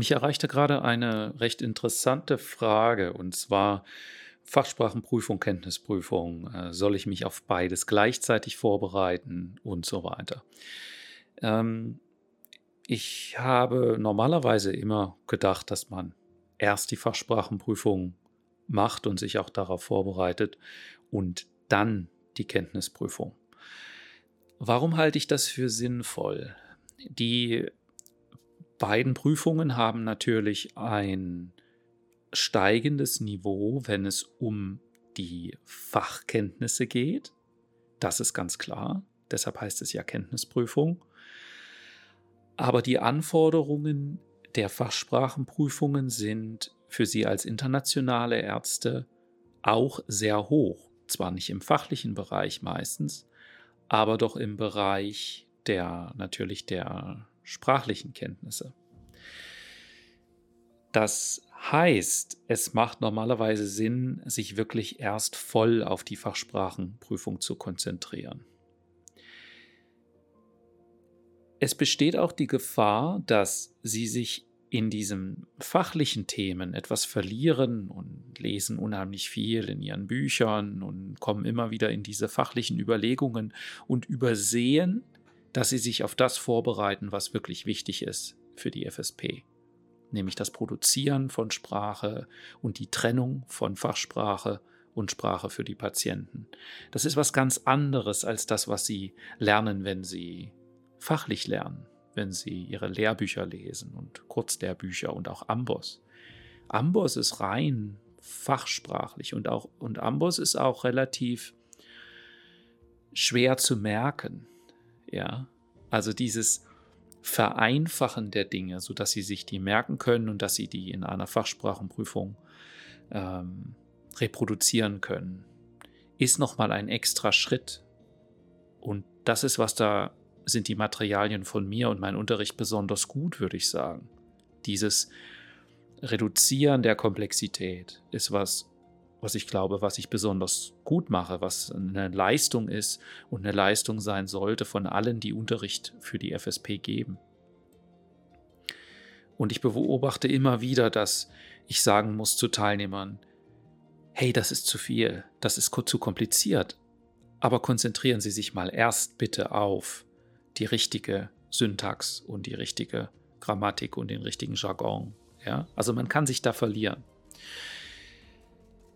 Mich erreichte gerade eine recht interessante Frage und zwar Fachsprachenprüfung, Kenntnisprüfung. Äh, soll ich mich auf beides gleichzeitig vorbereiten und so weiter? Ähm, ich habe normalerweise immer gedacht, dass man erst die Fachsprachenprüfung macht und sich auch darauf vorbereitet und dann die Kenntnisprüfung. Warum halte ich das für sinnvoll? Die beiden Prüfungen haben natürlich ein steigendes Niveau, wenn es um die Fachkenntnisse geht. Das ist ganz klar. Deshalb heißt es ja Kenntnisprüfung. Aber die Anforderungen der Fachsprachenprüfungen sind für Sie als internationale Ärzte auch sehr hoch. Zwar nicht im fachlichen Bereich meistens, aber doch im Bereich der natürlich der sprachlichen Kenntnisse. Das heißt, es macht normalerweise Sinn, sich wirklich erst voll auf die Fachsprachenprüfung zu konzentrieren. Es besteht auch die Gefahr, dass Sie sich in diesen fachlichen Themen etwas verlieren und lesen unheimlich viel in ihren Büchern und kommen immer wieder in diese fachlichen Überlegungen und übersehen, dass sie sich auf das vorbereiten, was wirklich wichtig ist für die FSP, nämlich das Produzieren von Sprache und die Trennung von Fachsprache und Sprache für die Patienten. Das ist was ganz anderes als das, was sie lernen, wenn sie fachlich lernen wenn Sie Ihre Lehrbücher lesen und Kurzlehrbücher und auch Amboss. Amboss ist rein fachsprachlich und, auch, und Amboss ist auch relativ schwer zu merken. Ja, also dieses Vereinfachen der Dinge, sodass Sie sich die merken können und dass Sie die in einer Fachsprachenprüfung ähm, reproduzieren können, ist nochmal ein extra Schritt. Und das ist, was da sind die Materialien von mir und mein Unterricht besonders gut, würde ich sagen. Dieses Reduzieren der Komplexität ist was, was ich glaube, was ich besonders gut mache, was eine Leistung ist und eine Leistung sein sollte von allen, die Unterricht für die FSP geben. Und ich beobachte immer wieder, dass ich sagen muss zu Teilnehmern, hey, das ist zu viel, das ist zu kompliziert, aber konzentrieren Sie sich mal erst bitte auf die richtige Syntax und die richtige Grammatik und den richtigen Jargon. Ja? Also man kann sich da verlieren.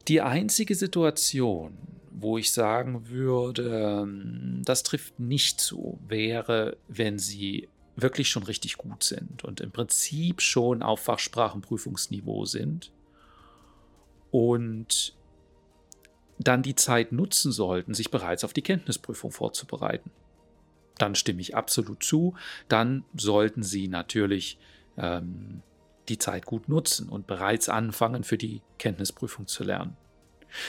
Die einzige Situation, wo ich sagen würde, das trifft nicht zu, wäre, wenn Sie wirklich schon richtig gut sind und im Prinzip schon auf Fachsprachenprüfungsniveau sind und dann die Zeit nutzen sollten, sich bereits auf die Kenntnisprüfung vorzubereiten dann stimme ich absolut zu. Dann sollten Sie natürlich ähm, die Zeit gut nutzen und bereits anfangen, für die Kenntnisprüfung zu lernen.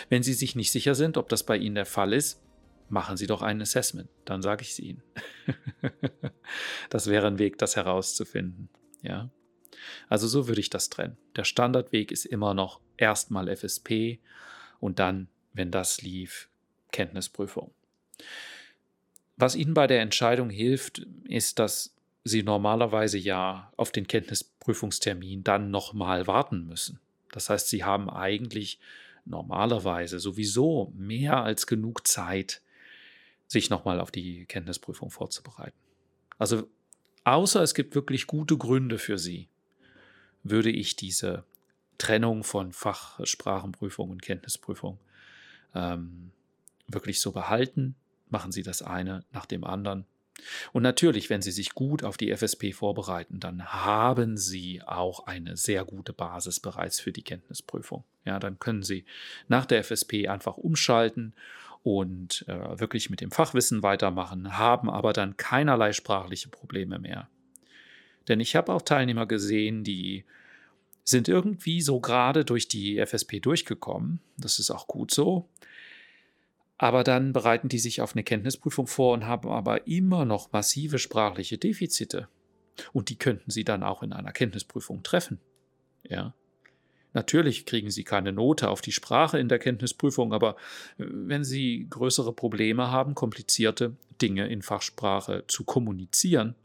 Wenn Sie sich nicht sicher sind, ob das bei Ihnen der Fall ist, machen Sie doch ein Assessment, dann sage ich es Ihnen. das wäre ein Weg, das herauszufinden. Ja? Also so würde ich das trennen. Der Standardweg ist immer noch erstmal FSP und dann, wenn das lief, Kenntnisprüfung. Was Ihnen bei der Entscheidung hilft, ist, dass Sie normalerweise ja auf den Kenntnisprüfungstermin dann nochmal warten müssen. Das heißt, Sie haben eigentlich normalerweise sowieso mehr als genug Zeit, sich nochmal auf die Kenntnisprüfung vorzubereiten. Also außer es gibt wirklich gute Gründe für Sie, würde ich diese Trennung von Fachsprachenprüfung und Kenntnisprüfung ähm, wirklich so behalten machen Sie das eine nach dem anderen. Und natürlich, wenn Sie sich gut auf die FSP vorbereiten, dann haben Sie auch eine sehr gute Basis bereits für die Kenntnisprüfung. Ja, dann können Sie nach der FSP einfach umschalten und äh, wirklich mit dem Fachwissen weitermachen, haben aber dann keinerlei sprachliche Probleme mehr. Denn ich habe auch Teilnehmer gesehen, die sind irgendwie so gerade durch die FSP durchgekommen. Das ist auch gut so. Aber dann bereiten die sich auf eine Kenntnisprüfung vor und haben aber immer noch massive sprachliche Defizite. Und die könnten sie dann auch in einer Kenntnisprüfung treffen. Ja. Natürlich kriegen sie keine Note auf die Sprache in der Kenntnisprüfung, aber äh, wenn sie größere Probleme haben, komplizierte Dinge in Fachsprache zu kommunizieren,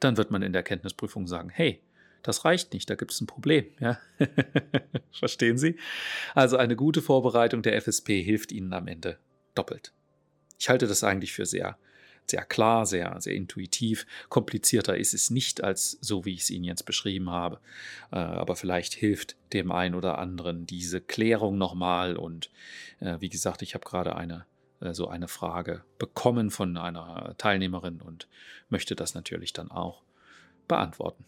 dann wird man in der Kenntnisprüfung sagen, hey, Das reicht nicht, da gibt es ein Problem. Ja? Verstehen Sie? Also eine gute Vorbereitung der FSP hilft Ihnen am Ende doppelt. Ich halte das eigentlich für sehr, sehr klar, sehr, sehr intuitiv. Komplizierter ist es nicht als so, wie ich es Ihnen jetzt beschrieben habe. Äh, aber vielleicht hilft dem einen oder anderen diese Klärung nochmal. Und äh, wie gesagt, ich habe gerade eine äh, so eine Frage bekommen von einer Teilnehmerin und möchte das natürlich dann auch beantworten.